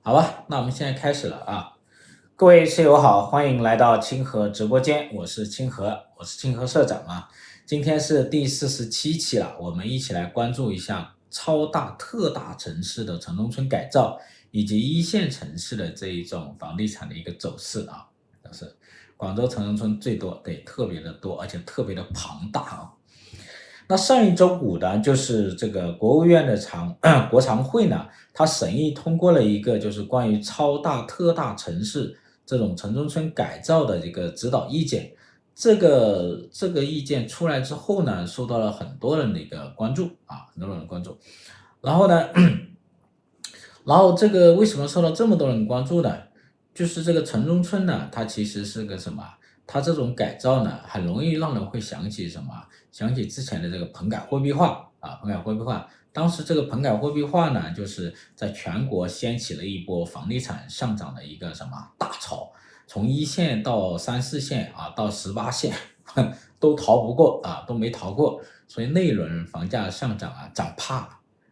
好吧，那我们现在开始了啊！各位室友好，欢迎来到清河直播间，我是清河，我是清河社长啊。今天是第四十七期了，我们一起来关注一下超大特大城市的城中村改造，以及一线城市的这一种房地产的一个走势啊。就是广州城中村最多，对，特别的多，而且特别的庞大啊。那上一周五呢，就是这个国务院的常 国常会呢，它审议通过了一个就是关于超大特大城市这种城中村改造的一个指导意见。这个这个意见出来之后呢，受到了很多人的一个关注啊，很多人的关注。然后呢，然后这个为什么受到这么多人关注呢？就是这个城中村呢，它其实是个什么？它这种改造呢，很容易让人会想起什么？想起之前的这个棚改货币化啊，棚改货币化。当时这个棚改货币化呢，就是在全国掀起了一波房地产上涨的一个什么大潮，从一线到三四线啊，到十八线 都逃不过啊，都没逃过。所以那一轮房价上涨啊，涨怕了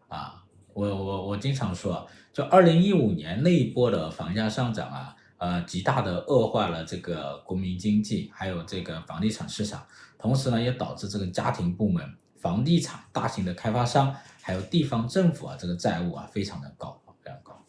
啊。我我我经常说，就二零一五年那一波的房价上涨啊。呃，极大的恶化了这个国民经济，还有这个房地产市场，同时呢，也导致这个家庭部门、房地产、大型的开发商，还有地方政府啊，这个债务啊，非常的高，非常高。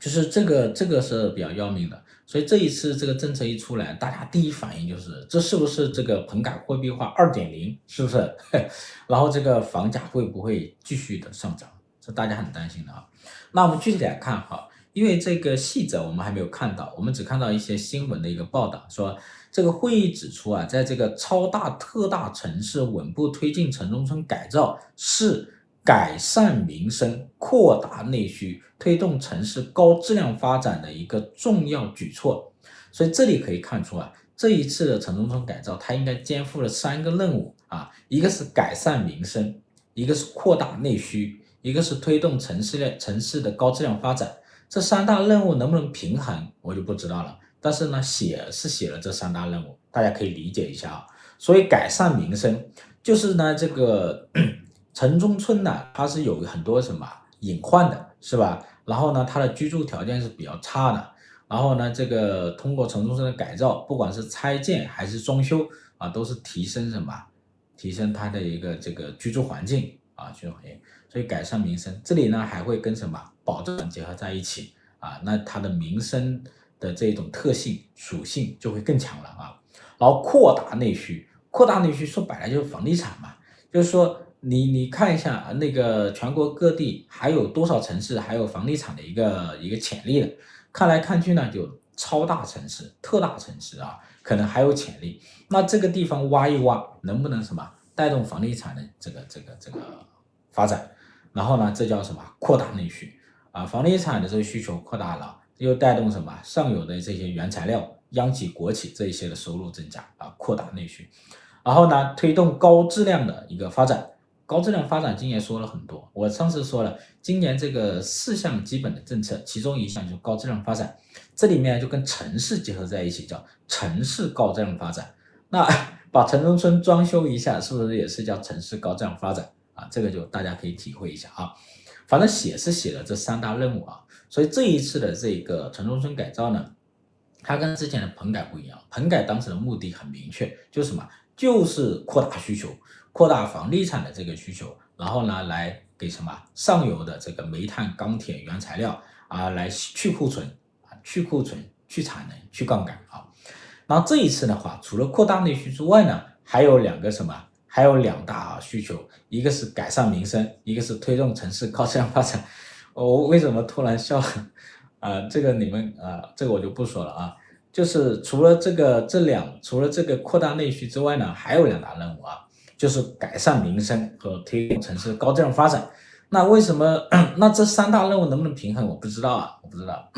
就是这个，这个是比较要命的。所以这一次这个政策一出来，大家第一反应就是，这是不是这个棚改货币化二点零？是不是？然后这个房价会不会继续的上涨？这大家很担心的啊。那我们具体来看哈。因为这个细则我们还没有看到，我们只看到一些新闻的一个报道，说这个会议指出啊，在这个超大特大城市稳步推进城中村改造，是改善民生、扩大内需、推动城市高质量发展的一个重要举措。所以这里可以看出啊，这一次的城中村改造，它应该肩负了三个任务啊，一个是改善民生，一个是扩大内需，一个是推动城市的城市的高质量发展。这三大任务能不能平衡，我就不知道了。但是呢，写是写了这三大任务，大家可以理解一下啊。所以改善民生，就是呢这个 城中村呢，它是有很多什么隐患的，是吧？然后呢，它的居住条件是比较差的。然后呢，这个通过城中村的改造，不管是拆建还是装修啊，都是提升什么？提升它的一个这个居住环境啊，居住环境。所以改善民生，这里呢还会跟什么？保障结合在一起啊，那它的民生的这种特性属性就会更强了啊。然后扩大内需，扩大内需说白了就是房地产嘛，就是说你你看一下那个全国各地还有多少城市还有房地产的一个一个潜力的，看来看去呢就超大城市、特大城市啊，可能还有潜力。那这个地方挖一挖，能不能什么带动房地产的这个这个这个发展？然后呢，这叫什么扩大内需？啊，房地产的这个需求扩大了，又带动什么上游的这些原材料、央企、国企这一些的收入增加啊，扩大内需。然后呢，推动高质量的一个发展。高质量发展今年说了很多，我上次说了，今年这个四项基本的政策，其中一项就是高质量发展。这里面就跟城市结合在一起，叫城市高质量发展。那 把城中村装修一下，是不是也是叫城市高质量发展啊？这个就大家可以体会一下啊。反正写是写了这三大任务啊，所以这一次的这个城中村改造呢，它跟之前的棚改不一样。棚改当时的目的很明确，就是什么？就是扩大需求，扩大房地产的这个需求，然后呢，来给什么上游的这个煤炭、钢铁原材料啊，来去库存啊，去库存、去产能、去杠杆啊。然后这一次的话，除了扩大内需之外呢，还有两个什么？还有两大需求，一个是改善民生，一个是推动城市高质量发展。我为什么突然笑？啊、这个你们啊、这个我就不说了啊。就是除了这个这两，除了这个扩大内需之外呢，还有两大任务啊，就是改善民生和推动城市高质量发展。那为什么？那这三大任务能不能平衡？我不知道啊，我不知道。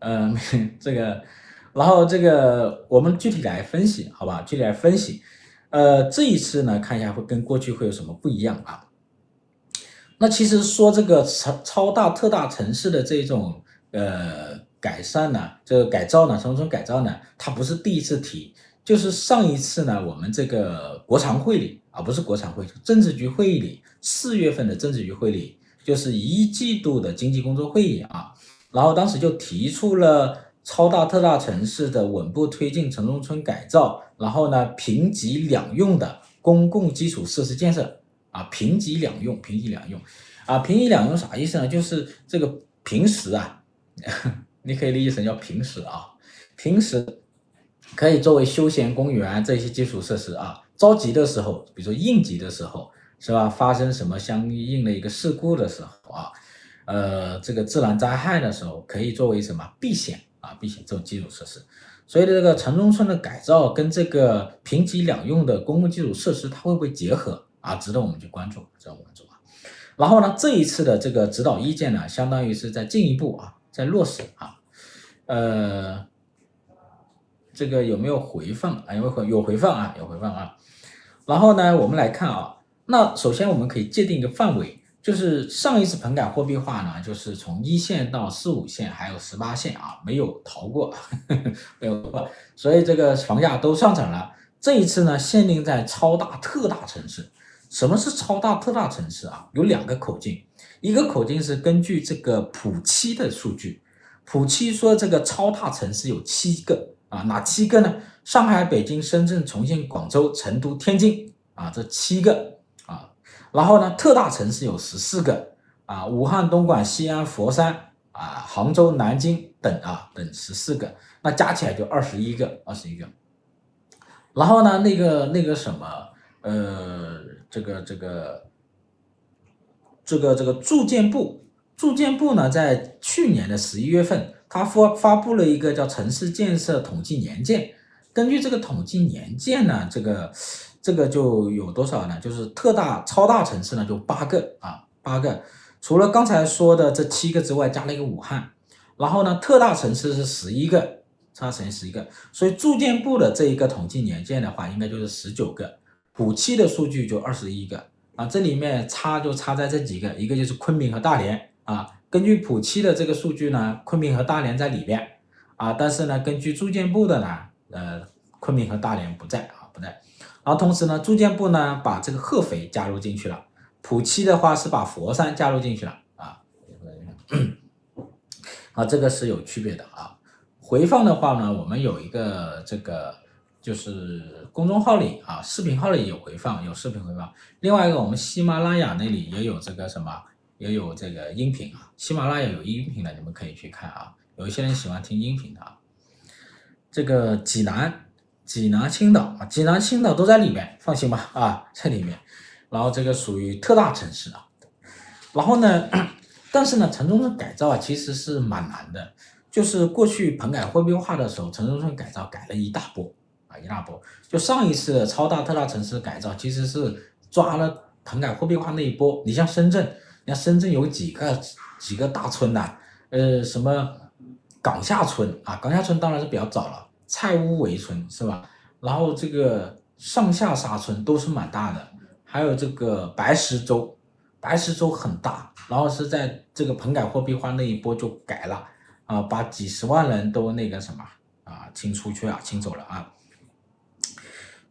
嗯，这个，然后这个我们具体来分析，好吧？具体来分析。呃，这一次呢，看一下会跟过去会有什么不一样啊？那其实说这个超超大特大城市的这种呃改善呢，这个改造呢，城中村改造呢，它不是第一次提，就是上一次呢，我们这个国常会里啊，不是国常会，政治局会议里，四月份的政治局会议里就是一季度的经济工作会议啊，然后当时就提出了超大特大城市的稳步推进城中村改造，然后呢，平级两用的公共基础设施建设啊，平级两用，平级两用啊，平级两用啥意思呢？就是这个平时啊，你可以理解成叫平时啊，平时可以作为休闲公园这些基础设施啊，着急的时候，比如说应急的时候。是吧？发生什么相应的一个事故的时候啊，呃，这个自然灾害的时候，可以作为什么避险啊？并且这种基础设施。所以这个城中村的改造跟这个平级两用的公共基础设施，它会不会结合啊？值得我们去关注，值得我们关注啊。然后呢，这一次的这个指导意见呢，相当于是在进一步啊，在落实啊，呃，这个有没有回放啊？有没有回有回放啊？有回放啊。然后呢，我们来看啊。那首先我们可以界定一个范围，就是上一次棚改货币化呢，就是从一线到四五线，还有十八线啊，没有逃过，呵 呵没有逃过，所以这个房价都上涨了。这一次呢，限定在超大特大城市。什么是超大特大城市啊？有两个口径，一个口径是根据这个普七的数据，普七说这个超大城市有七个啊，哪七个呢？上海、北京、深圳、重庆、广州、成都、天津啊，这七个。然后呢，特大城市有十四个啊，武汉、东莞、西安、佛山啊、杭州、南京等啊等十四个，那加起来就二十一个，二十一个。然后呢，那个那个什么，呃，这个这个这个这个住建部，住建部呢，在去年的十一月份，他发发布了一个叫《城市建设统计年鉴》，根据这个统计年鉴呢，这个。这个就有多少呢？就是特大、超大城市呢，就八个啊，八个。除了刚才说的这七个之外，加了一个武汉。然后呢，特大城市是十一个，差乘十一个。所以住建部的这一个统计年鉴的话，应该就是十九个。普七的数据就二十一个啊，这里面差就差在这几个，一个就是昆明和大连啊。根据普七的这个数据呢，昆明和大连在里边啊，但是呢，根据住建部的呢，呃，昆明和大连不在，不在。然后同时呢，住建部呢把这个合肥加入进去了，普七的话是把佛山加入进去了啊。啊，这个是有区别的啊。回放的话呢，我们有一个这个就是公众号里啊，视频号里有回放，有视频回放。另外一个，我们喜马拉雅那里也有这个什么，也有这个音频啊。喜马拉雅有音频的，你们可以去看啊。有一些人喜欢听音频的啊。这个济南。济南、青岛啊，济南、青岛都在里面，放心吧啊，在里面。然后这个属于特大城市啊。然后呢，但是呢，城中村改造啊，其实是蛮难的。就是过去棚改货币化的时候，城中村改造改了一大波啊，一大波。就上一次的超大特大城市改造，其实是抓了棚改货币化那一波。你像深圳，你看深圳有几个几个大村呐、呃，什么岗下村啊？岗下村当然是比较早了。蔡屋围村是吧？然后这个上下沙村都是蛮大的，还有这个白石洲，白石洲很大，然后是在这个棚改货币化那一波就改了啊，把几十万人都那个什么啊，清出去啊，清走了啊。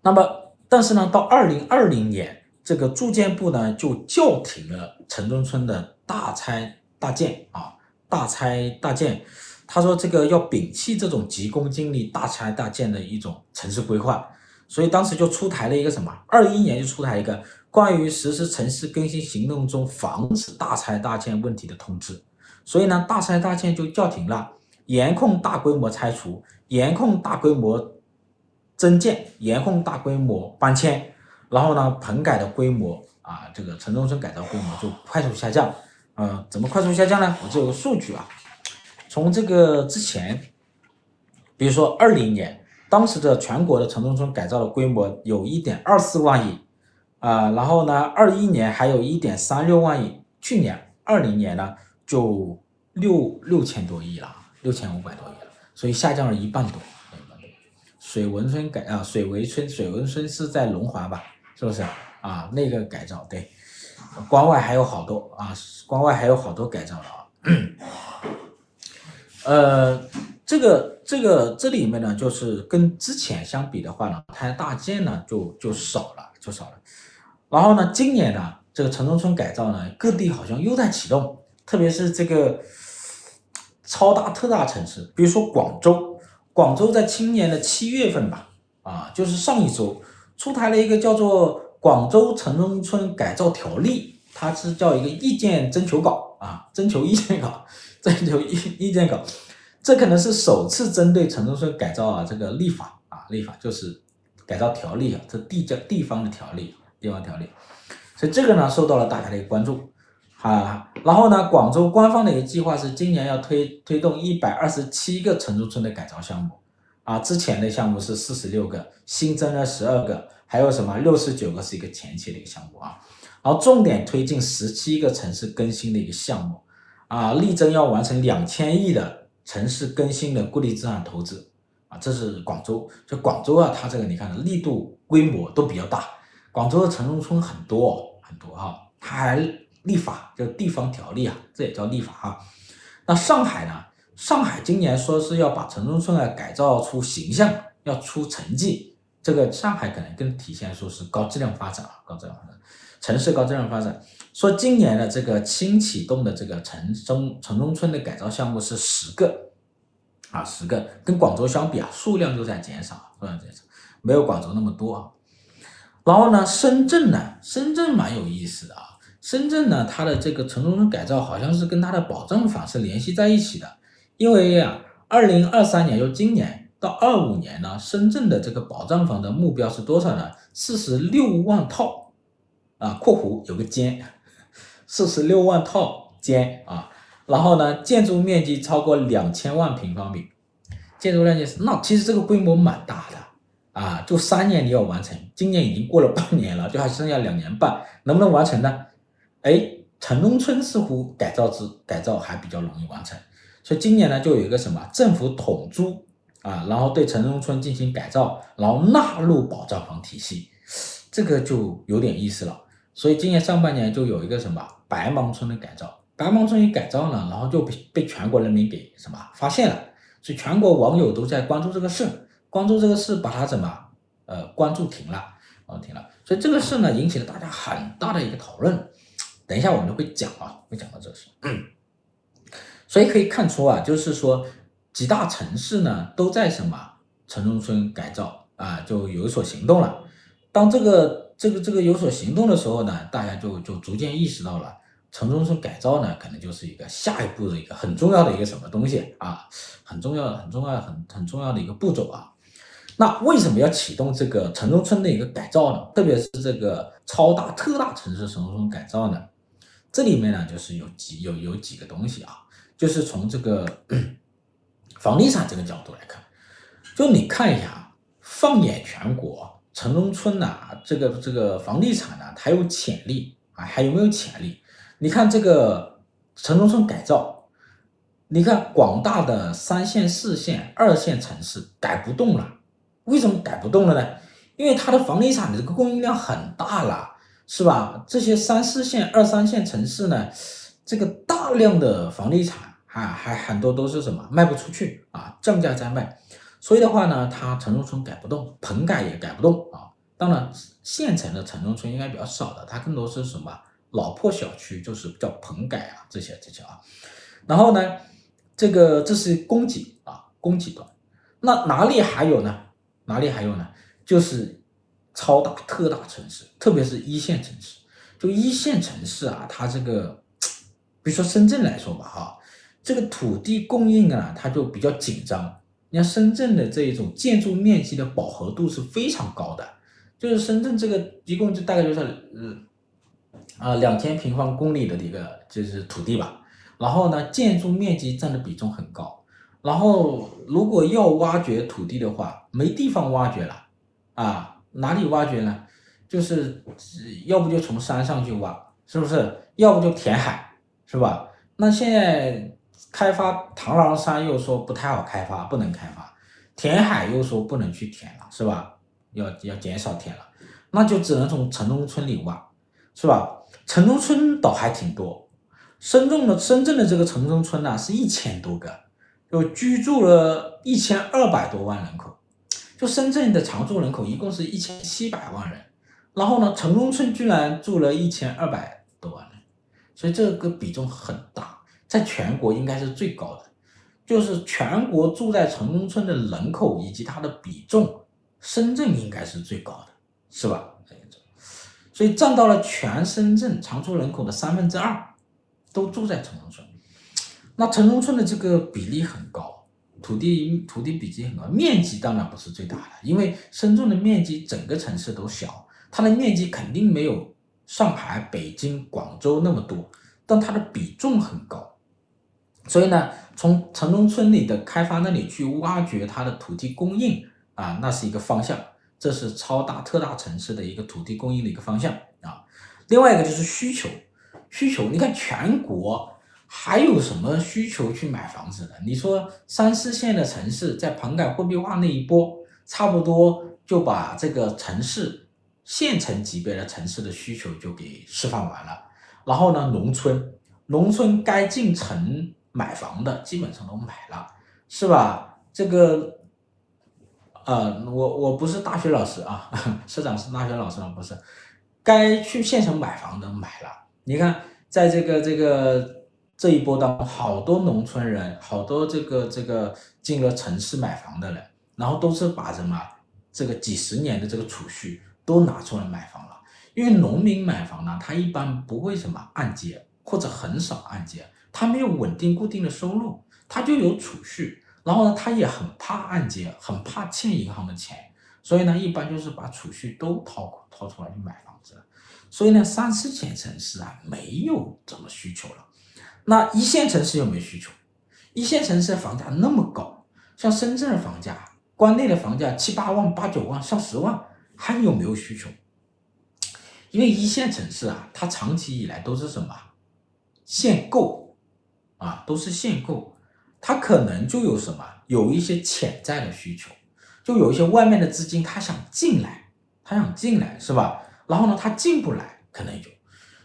那么，但是呢，到二零二零年，这个住建部呢就叫停了城中村的大拆大建啊，大拆大建。他说：“这个要摒弃这种急功近利、大拆大建的一种城市规划，所以当时就出台了一个什么？二一年就出台一个关于实施城市更新行动中防止大拆大建问题的通知。所以呢，大拆大建就叫停了，严控大规模拆除，严控大规模增建，严控大规模搬迁。然后呢，棚改的规模啊，这个城中村改造规模就快速下降。嗯、怎么快速下降呢？我这有个数据啊。”从这个之前，比如说二零年，当时的全国的城中村改造的规模有一点二四万亿，啊，然后呢，二一年还有一点三六万亿，去年二零年呢就六六千多亿了，六千五百多亿了，所以下降了一半多。水文村改啊，水围村，水文村是在龙华吧？是不是啊？那个改造对，关外还有好多啊，关外还有好多改造的啊。呃，这个这个这里面呢，就是跟之前相比的话呢，它大建呢就就少了，就少了。然后呢，今年呢，这个城中村改造呢，各地好像又在启动，特别是这个超大特大城市，比如说广州，广州在今年的七月份吧，啊，就是上一周出台了一个叫做《广州城中村改造条例》，它是叫一个意见征求稿啊，征求意见稿，征求意意见稿，这可能是首次针对城中村改造啊这个立法啊立法就是。改造条例啊，这地叫地方的条例，地方条例，所以这个呢受到了大家的一个关注啊。然后呢，广州官方的一个计划是今年要推推动一百二十七个城中村的改造项目啊，之前的项目是四十六个，新增了十二个，还有什么六十九个是一个前期的一个项目啊。然后重点推进十七个城市更新的一个项目啊，力争要完成两千亿的城市更新的固定资产投资。啊，这是广州，就广州啊，它这个你看力度规模都比较大。广州的城中村很多很多哈，它还立法叫地方条例啊，这也叫立法哈。那上海呢？上海今年说是要把城中村啊改造出形象，要出成绩。这个上海可能更体现出是高质量发展啊，高质量发展，城市高质量发展。说今年的这个新启动的这个城中城中村的改造项目是十个。啊，十个跟广州相比啊，数量就在减少，数量减少，没有广州那么多啊。然后呢，深圳呢，深圳蛮有意思的啊。深圳呢，它的这个城中村改造好像是跟它的保障房是联系在一起的，因为啊，二零二三年就今年到二五年呢，深圳的这个保障房的目标是多少呢？四十六万套啊，括弧有个间，四十六万套间啊。然后呢，建筑面积超过两千万平方米，建筑面积是那其实这个规模蛮大的啊，就三年你要完成，今年已经过了半年了，就还剩下两年半，能不能完成呢？哎，城中村似乎改造之改造还比较容易完成，所以今年呢就有一个什么政府统租啊，然后对城中村进行改造，然后纳入保障房体系，这个就有点意思了。所以今年上半年就有一个什么白芒村的改造。白芒村一改造呢，然后就被被全国人民给什么发现了，所以全国网友都在关注这个事，关注这个事，把它怎么呃关注停了，啊停了，所以这个事呢引起了大家很大的一个讨论。等一下我们会讲啊，会讲到这个事。所以可以看出啊，就是说几大城市呢都在什么城中村改造啊，就有所行动了。当这个这个这个有所行动的时候呢，大家就就逐渐意识到了。城中村改造呢，可能就是一个下一步的一个很重要的一个什么东西啊，很重要、很重要、很很重要的一个步骤啊。那为什么要启动这个城中村的一个改造呢？特别是这个超大特大城市城中村改造呢？这里面呢，就是有几有有几个东西啊，就是从这个房地产这个角度来看，就你看一下，放眼全国，城中村呢，这个这个房地产呢，它有潜力啊，还有没有潜力？你看这个城中村改造，你看广大的三线、四线、二线城市改不动了，为什么改不动了呢？因为它的房地产的这个供应量很大了，是吧？这些三四线、二三线城市呢，这个大量的房地产啊，还很多都是什么卖不出去啊，降价在卖，所以的话呢，它城中村改不动，棚改也改不动啊。当然，县城的城中村应该比较少的，它更多是什么？老破小区就是叫棚改啊，这些这些啊，然后呢，这个这是供给啊，供给端，那哪里还有呢？哪里还有呢？就是超大特大城市，特别是一线城市，就一线城市啊，它这个，比如说深圳来说吧，哈，这个土地供应啊，它就比较紧张。你看深圳的这一种建筑面积的饱和度是非常高的，就是深圳这个一共就大概就是呃。啊，两千平方公里的一个就是土地吧，然后呢，建筑面积占的比重很高，然后如果要挖掘土地的话，没地方挖掘了，啊，哪里挖掘呢？就是要不就从山上去挖，是不是？要不就填海，是吧？那现在开发螳螂山又说不太好开发，不能开发，填海又说不能去填了，是吧？要要减少填了，那就只能从城中村里挖，是吧？城中村倒还挺多，深圳的深圳的这个城中村呢是一千多个，就居住了一千二百多万人口，就深圳的常住人口一共是一千七百万人，然后呢，城中村居然住了一千二百多万人，所以这个比重很大，在全国应该是最高的。就是全国住在城中村的人口以及它的比重，深圳应该是最高的，是吧？所以占到了全深圳常住人口的三分之二，都住在城中村。那城中村的这个比例很高，土地土地比例很高，面积当然不是最大的，因为深圳的面积整个城市都小，它的面积肯定没有上海、北京、广州那么多，但它的比重很高。所以呢，从城中村里的开发那里去挖掘它的土地供应啊，那是一个方向。这是超大特大城市的一个土地供应的一个方向啊。另外一个就是需求，需求，你看全国还有什么需求去买房子的？你说三四线的城市在棚改货币化那一波，差不多就把这个城市县城级别的城市的需求就给释放完了。然后呢，农村，农村该进城。买房的基本上都买了，是吧？这个，呃，我我不是大学老师啊，社长是大学老师吗？不是，该去县城买房的买了。你看，在这个这个这一波当中，好多农村人，好多这个这个进了城市买房的人，然后都是把什么这个几十年的这个储蓄都拿出来买房了。因为农民买房呢，他一般不会什么按揭，或者很少按揭。他没有稳定固定的收入，他就有储蓄，然后呢，他也很怕按揭，很怕欠银行的钱，所以呢，一般就是把储蓄都掏掏出来去买房子。所以呢，三四线城市啊，没有怎么需求了。那一线城市有没需求？一线城市的房价那么高，像深圳的房价，关内的房价七八万、八九万、上十万，还有没有需求？因为一线城市啊，它长期以来都是什么？限购。啊，都是限购，他可能就有什么，有一些潜在的需求，就有一些外面的资金，他想进来，他想进来，是吧？然后呢，他进不来，可能有，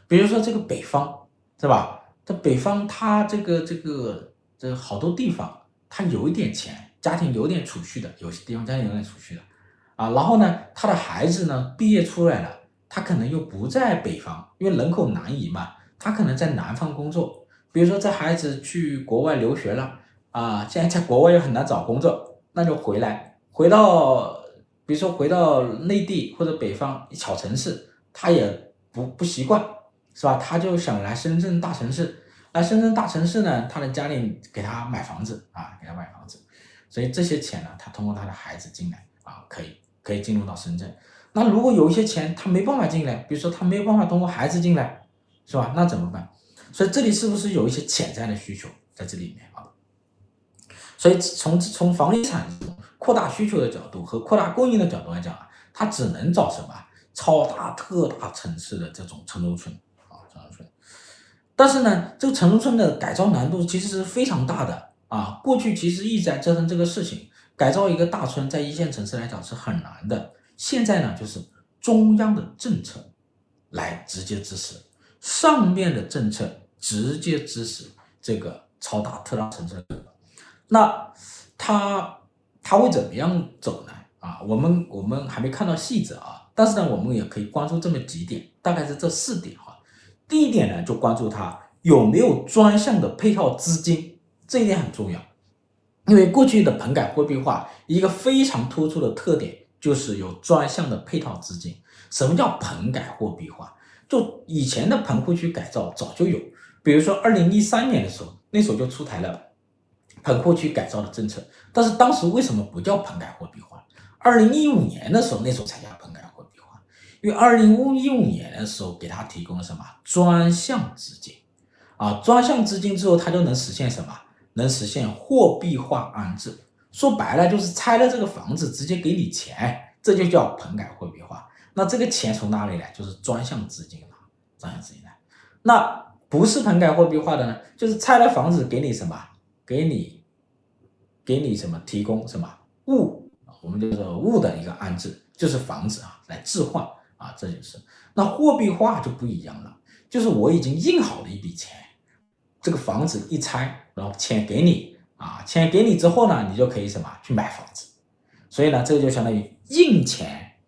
比如说这个北方，是吧？这北方他这个这个这好多地方，他有一点钱，家庭有点储蓄的，有些地方家庭有点储蓄的，啊，然后呢，他的孩子呢毕业出来了，他可能又不在北方，因为人口南移嘛，他可能在南方工作。比如说，这孩子去国外留学了啊，现在在国外又很难找工作，那就回来，回到，比如说回到内地或者北方小城市，他也不不习惯，是吧？他就想来深圳大城市，来深圳大城市呢，他的家里给他买房子啊，给他买房子，所以这些钱呢，他通过他的孩子进来啊，可以可以进入到深圳。那如果有一些钱他没办法进来，比如说他没有办法通过孩子进来，是吧？那怎么办？所以这里是不是有一些潜在的需求在这里面？所以从从房地产扩大需求的角度和扩大供应的角度来讲啊，它只能找什么超大特大城市的这种城中村啊，城中村。但是呢，这个城中村的改造难度其实是非常大的啊。过去其实一直在折腾这个事情，改造一个大村在一线城市来讲是很难的。现在呢，就是中央的政策来直接支持上面的政策。直接支持这个超大特大城市，那他他会怎么样走呢？啊，我们我们还没看到细则啊，但是呢，我们也可以关注这么几点，大概是这四点哈。第一点呢，就关注它有没有专项的配套资金，这一点很重要，因为过去的棚改货币化一个非常突出的特点就是有专项的配套资金。什么叫棚改货币化？就以前的棚户区改造早就有。比如说，二零一三年的时候，那时候就出台了棚户区改造的政策，但是当时为什么不叫棚改货币化？二零一五年的时候，那时候才叫棚改货币化，因为二零一五年的时候给他提供了什么专项资金啊？专项资金之后，他就能实现什么？能实现货币化安置。说白了，就是拆了这个房子，直接给你钱，这就叫棚改货币化。那这个钱从哪里来？就是专项资金了，专项资金来。那不是棚改货币化的呢，就是拆了房子给你什么，给你，给你什么提供什么物，我们就说物的一个安置，就是房子啊来置换啊，这就是。那货币化就不一样了，就是我已经印好了一笔钱，这个房子一拆，然后钱给你啊，钱给你之后呢，你就可以什么去买房子。所以呢，这个就相当于印钱，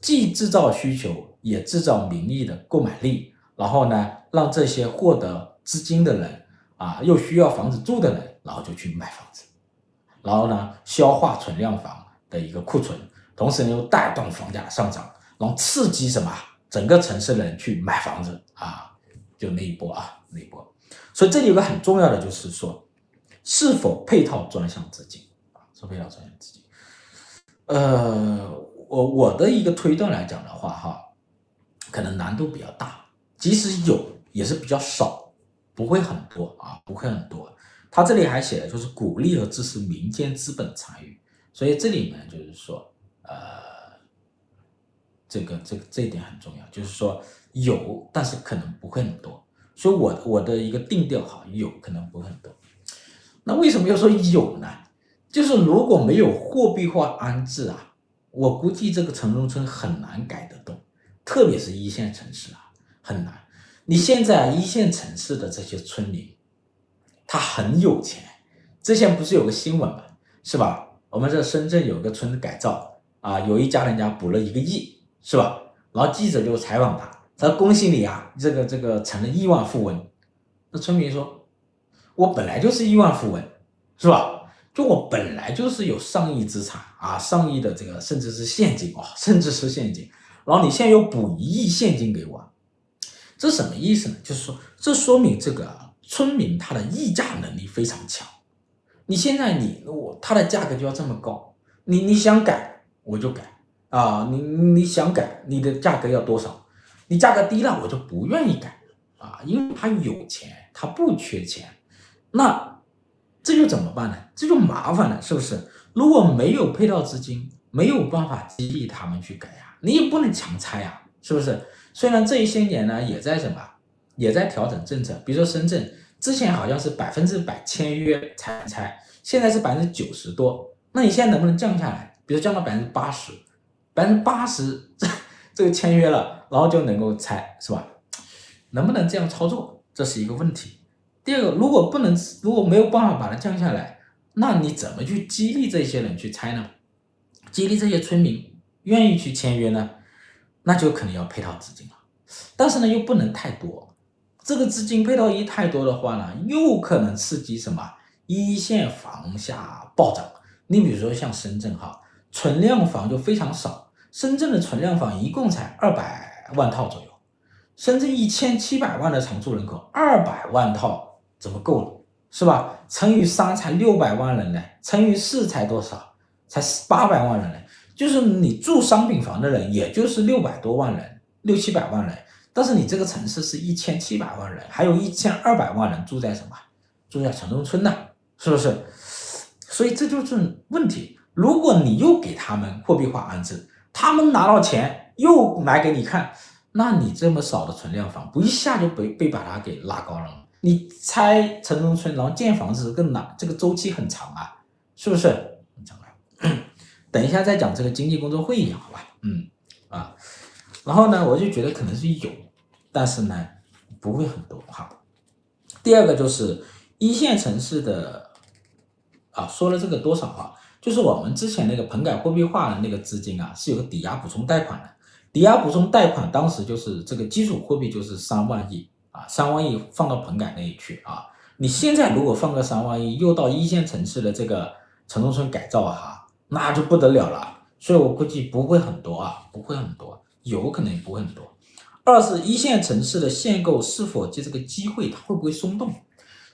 既制造需求也制造名义的购买力，然后呢，让这些获得资金的人啊，又需要房子住的人，然后就去买房子，然后呢，消化存量房的一个库存，同时呢又带动房价上涨，然后刺激什么整个城市的人去买房子啊，就那一波啊，那一波。所以这里有个很重要的就是说，是否配套专项资金啊，是配套专项资金。呃，我我的一个推断来讲的话，哈，可能难度比较大，即使有也是比较少，不会很多啊，不会很多。他这里还写的就是鼓励和支持民间资本参与，所以这里面就是说，呃，这个这个这一点很重要，就是说有，但是可能不会很多。所以我我的一个定调哈，有可能不会很多。那为什么要说有呢？就是如果没有货币化安置啊，我估计这个城中村很难改得动，特别是一线城市啊，很难。你现在一线城市的这些村民，他很有钱。之前不是有个新闻吗？是吧？我们这深圳有个村子改造啊，有一家人家补了一个亿，是吧？然后记者就采访他，他说恭喜你啊，这个这个成了亿万富翁。那村民说，我本来就是亿万富翁，是吧？就我本来就是有上亿资产啊，上亿的这个甚至是现金哦，甚至是现金，然后你现在又补一亿现金给我，这什么意思呢？就是说，这说明这个村民他的议价能力非常强。你现在你我他的价格就要这么高，你你想改我就改啊，你你想改你的价格要多少？你价格低了我就不愿意改啊，因为他有钱，他不缺钱，那。这就怎么办呢？这就麻烦了，是不是？如果没有配套资金，没有办法激励他们去改呀，你也不能强拆呀，是不是？虽然这一些年呢，也在什么，也在调整政策。比如说深圳之前好像是百分之百签约才拆，现在是百分之九十多。那你现在能不能降下来？比如降到百分之八十，百分之八十这这个签约了，然后就能够拆，是吧？能不能这样操作？这是一个问题。第二个，如果不能，如果没有办法把它降下来，那你怎么去激励这些人去拆呢？激励这些村民愿意去签约呢？那就可能要配套资金了。但是呢，又不能太多。这个资金配套一太多的话呢，又可能刺激什么一线房价暴涨。你比如说像深圳哈，存量房就非常少，深圳的存量房一共才二百万套左右，深圳一千七百万的常住人口，二百万套。怎么够了，是吧？乘以三才六百万人呢，乘以四才多少？才八百万人呢。就是你住商品房的人，也就是六百多万人，六七百万人。但是你这个城市是一千七百万人，还有一千二百万人住在什么？住在城中村呢，是不是？所以这就是问题。如果你又给他们货币化安置，他们拿到钱又买给你看，那你这么少的存量房，不一下就被被把它给拉高了吗。你拆城中村，然后建房子更难，这个周期很长啊，是不是？很长啊。等一下再讲这个经济工作会议，好吧？嗯啊，然后呢，我就觉得可能是有，但是呢，不会很多哈。第二个就是一线城市的啊，说了这个多少啊？就是我们之前那个棚改货币化的那个资金啊，是有个抵押补充贷款的，抵押补充贷款当时就是这个基础货币就是三万亿。啊，三万亿放到棚改那里去啊！你现在如果放个三万亿，又到一线城市的这个城中村改造哈，那就不得了了。所以我估计不会很多啊，不会很多，有可能也不会很多。二是一线城市的限购是否借这个机会，它会不会松动？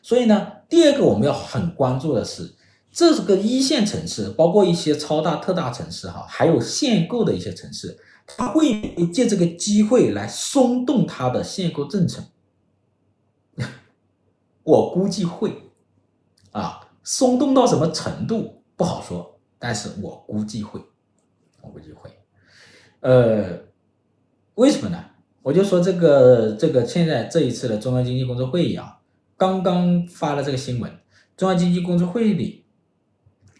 所以呢，第二个我们要很关注的是，这是个一线城市，包括一些超大特大城市哈，还有限购的一些城市，它会借这个机会来松动它的限购政策。我估计会，啊，松动到什么程度不好说，但是我估计会，我估计会，呃，为什么呢？我就说这个这个现在这一次的中央经济工作会议啊，刚刚发了这个新闻，中央经济工作会议里，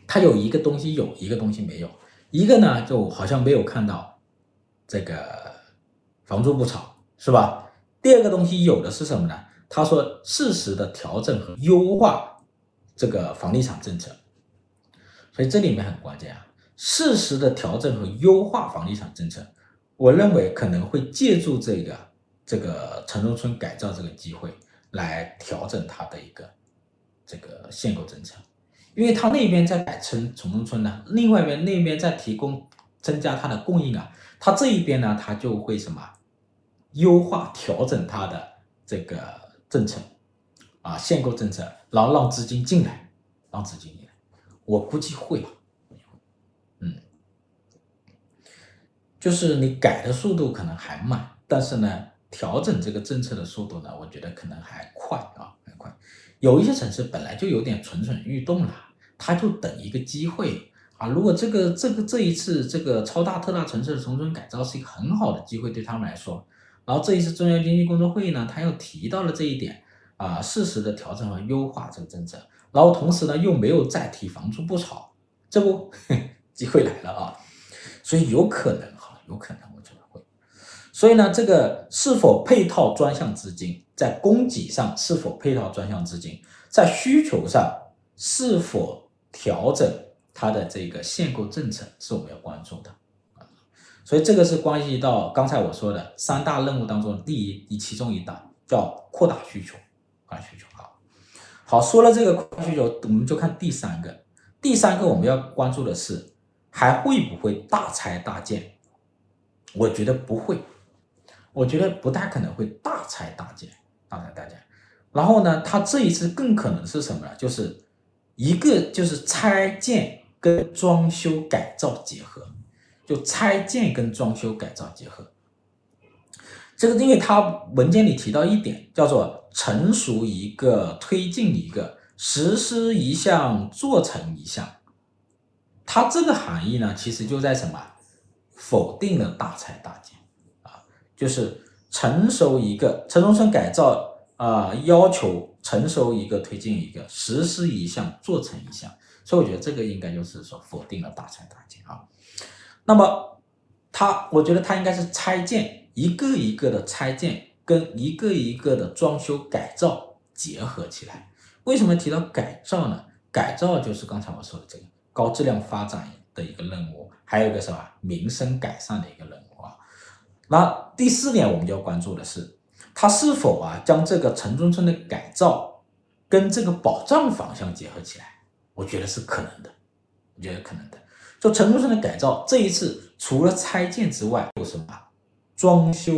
它有一个东西有，一个东西没有，一个呢就好像没有看到这个房租不炒，是吧？第二个东西有的是什么呢？他说：“适时的调整和优化这个房地产政策，所以这里面很关键啊！适时的调整和优化房地产政策，我认为可能会借助这个这个城中村改造这个机会来调整它的一个这个限购政策，因为它那边在改成城中村呢，另外一边那边在提供增加它的供应啊，它这一边呢，它就会什么优化调整它的这个政策啊，限购政策，然后让资金进来，让资金进来，我估计会。就是你改的速度可能还慢，但是呢，调整这个政策的速度呢，我觉得可能还快啊，还快。有一些城市本来就有点蠢蠢欲动了，他就等一个机会啊。如果这个这个这一次这个超大特大城市的城中改造是一个很好的机会对他们来说，然后这一次中央经济工作会议呢，他又提到了这一点啊，适时的调整和优化这个政策，然后同时呢又没有再提房住不炒，这不 机会来了啊，所以有可能。有可能，我觉得会。所以呢，这个是否配套专项资金，在供给上是否配套专项资金，在需求上是否调整它的这个限购政策，是我们要关注的。所以这个是关系到刚才我说的三大任务当中第一，以其中一大叫扩大需求，扩大需求。好，好，说了这个扩大需求，我们就看第三个。第三个我们要关注的是，还会不会大拆大建？我觉得不会，我觉得不太可能会大拆大建，大拆大建。然后呢，它这一次更可能是什么呢？就是一个就是拆建跟装修改造结合，就拆建跟装修改造结合。这个因为它文件里提到一点，叫做成熟一个，推进一个，实施一项，做成一项。它这个含义呢，其实就在什么？否定了大拆大建，啊，就是成熟一个城中村改造啊，要求成熟一个推进一个，实施一项做成一项，所以我觉得这个应该就是说否定了大拆大建啊。那么它，我觉得它应该是拆建一个一个的拆建跟一个一个的装修改造结合起来。为什么提到改造呢？改造就是刚才我说的这个高质量发展的一个任务。还有一个什么民生改善的一个任务啊？那第四点我们就要关注的是，它是否啊将这个城中村的改造跟这个保障房相结合起来？我觉得是可能的，我觉得可能的。就城中村的改造，这一次除了拆建之外，有什么？装修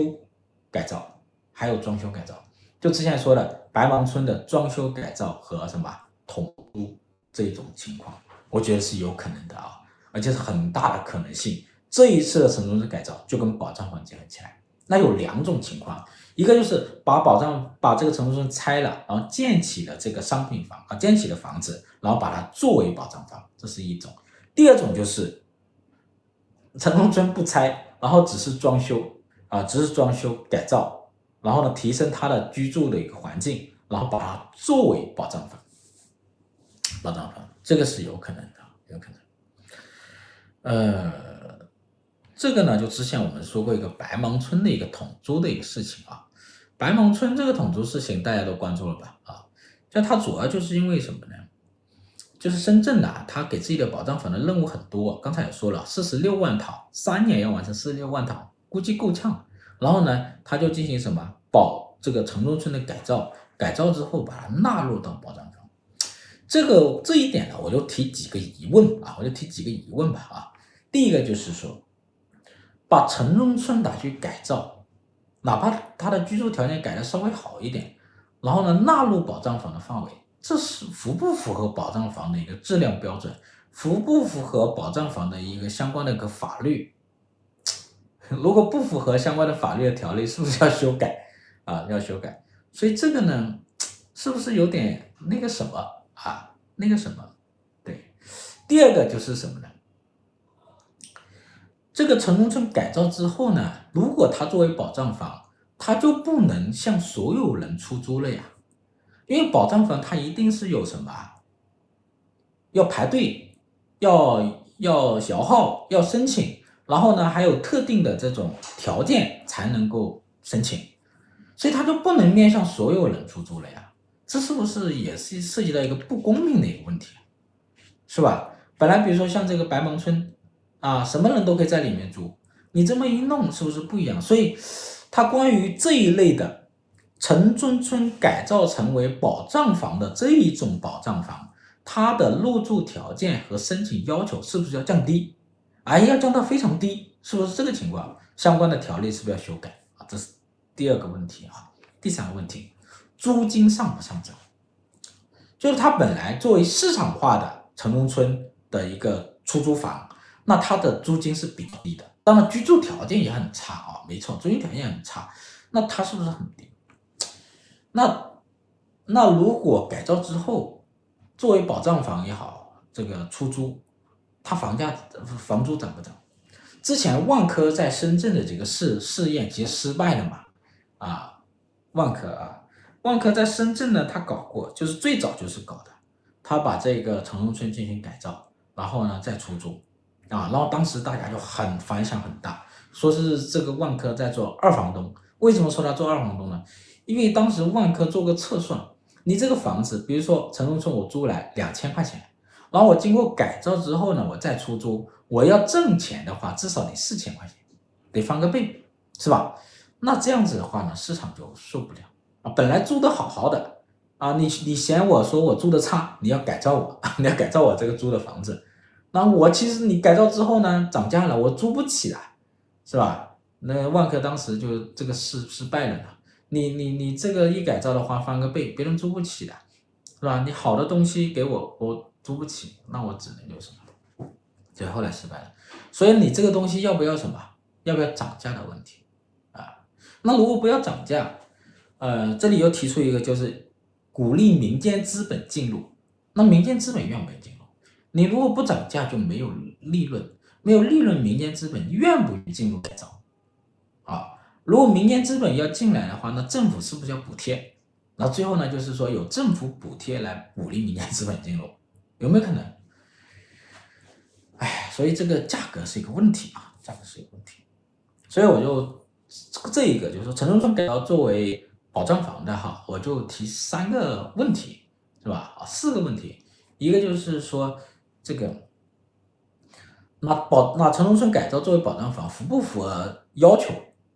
改造，还有装修改造。就之前说的白芒村的装修改造和什么统租这种情况，我觉得是有可能的啊。而且是很大的可能性，这一次的城中村改造就跟保障房结合起来。那有两种情况，一个就是把保障把这个城中村拆了，然后建起了这个商品房啊，建起了房子，然后把它作为保障房，这是一种。第二种就是城中村不拆，然后只是装修啊，只是装修改造，然后呢提升它的居住的一个环境，然后把它作为保障房，保障房这个是有可能的，有可能。呃，这个呢，就之前我们说过一个白芒村的一个统租的一个事情啊。白芒村这个统租事情大家都关注了吧？啊，就它主要就是因为什么呢？就是深圳呐，它给自己的保障房的任务很多。刚才也说了，四十六万套，三年要完成四十六万套，估计够呛。然后呢，他就进行什么保这个城中村的改造，改造之后把它纳入到保障房。这个这一点呢，我就提几个疑问啊，我就提几个疑问吧啊。第一个就是说，把城中村打去改造，哪怕他的居住条件改的稍微好一点，然后呢纳入保障房的范围，这是符不符合保障房的一个质量标准？符不符合保障房的一个相关的一个法律？如果不符合相关的法律的条例，是不是要修改 啊？要修改。所以这个呢，是不是有点那个什么啊？那个什么？对。第二个就是什么呢？这个城中村改造之后呢，如果它作为保障房，它就不能向所有人出租了呀，因为保障房它一定是有什么，要排队，要要摇号，要申请，然后呢还有特定的这种条件才能够申请，所以它就不能面向所有人出租了呀，这是不是也是涉及到一个不公平的一个问题，是吧？本来比如说像这个白芒村。啊，什么人都可以在里面住，你这么一弄，是不是不一样？所以，它关于这一类的城中村改造成为保障房的这一种保障房，它的入住条件和申请要求是不是要降低？哎，要降到非常低，是不是这个情况？相关的条例是不是要修改啊？这是第二个问题啊。第三个问题，租金上不上涨？就是它本来作为市场化的城中村的一个出租房，那它的租金是比较低的，当然居住条件也很差啊，没错，租金条件也很差，那它是不是很低？那那如果改造之后，作为保障房也好，这个出租，它房价房租涨不涨？之前万科在深圳的这个试试验其实失败了嘛？啊，万科啊。万科在深圳呢，他搞过，就是最早就是搞的，他把这个城中村进行改造，然后呢再出租，啊，然后当时大家就很反响很大，说是这个万科在做二房东。为什么说他做二房东呢？因为当时万科做个测算，你这个房子，比如说城中村我租来两千块钱，然后我经过改造之后呢，我再出租，我要挣钱的话，至少得四千块钱，得翻个倍，是吧？那这样子的话呢，市场就受不了。啊，本来租的好好的啊，你你嫌我说我租的差，你要改造我，你要改造我这个租的房子，那我其实你改造之后呢，涨价了，我租不起了，是吧？那万科当时就这个失失败了呢。你你你这个一改造的话，翻个倍，别人租不起的，是吧？你好的东西给我，我租不起，那我只能就什么？就后来失败了。所以你这个东西要不要什么？要不要涨价的问题啊？那如果不要涨价？呃，这里又提出一个，就是鼓励民间资本进入。那民间资本愿不愿意进入？你如果不涨价，就没有利润，没有利润，民间资本愿不愿意进入改造？啊，如果民间资本要进来的话，那政府是不是要补贴？那最后呢，就是说有政府补贴来鼓励民间资本进入，有没有可能？哎，所以这个价格是一个问题啊，价格是一个问题。所以我就这一个就是说，城中村改造作为。保障房的哈，我就提三个问题，是吧？啊，四个问题，一个就是说这个，那保那城中村改造作为保障房符不符合要求？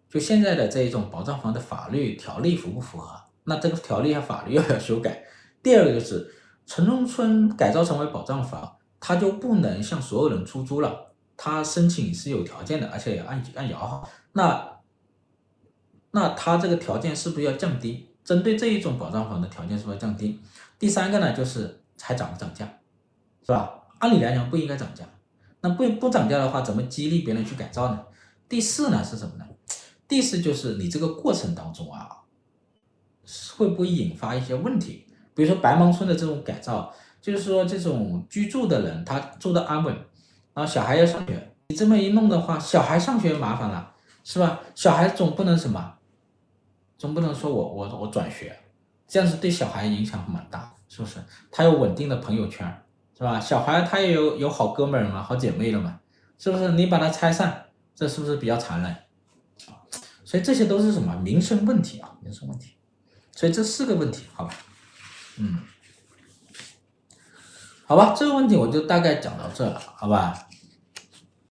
就现在的这一种保障房的法律条例符不符合？那这个条例和法律要不要修改？第二个就是城中村改造成为保障房，它就不能向所有人出租了，它申请是有条件的，而且要按按摇号。那那它这个条件是不是要降低？针对这一种保障房的条件是不是要降低？第三个呢，就是还涨不涨价，是吧？按理来讲不应该涨价，那不不涨价的话，怎么激励别人去改造呢？第四呢是什么呢？第四就是你这个过程当中啊，会不会引发一些问题？比如说白芒村的这种改造，就是说这种居住的人他住的安稳，然后小孩要上学，你这么一弄的话，小孩上学麻烦了，是吧？小孩总不能什么？总不能说我我我转学，这样子对小孩影响蛮大，是不是？他有稳定的朋友圈，是吧？小孩他也有有好哥们儿嘛，好姐妹了嘛，是不是？你把他拆散，这是不是比较残忍？所以这些都是什么民生问题啊？民生问题。所以这四个问题，好吧，嗯，好吧，这个问题我就大概讲到这了，好吧。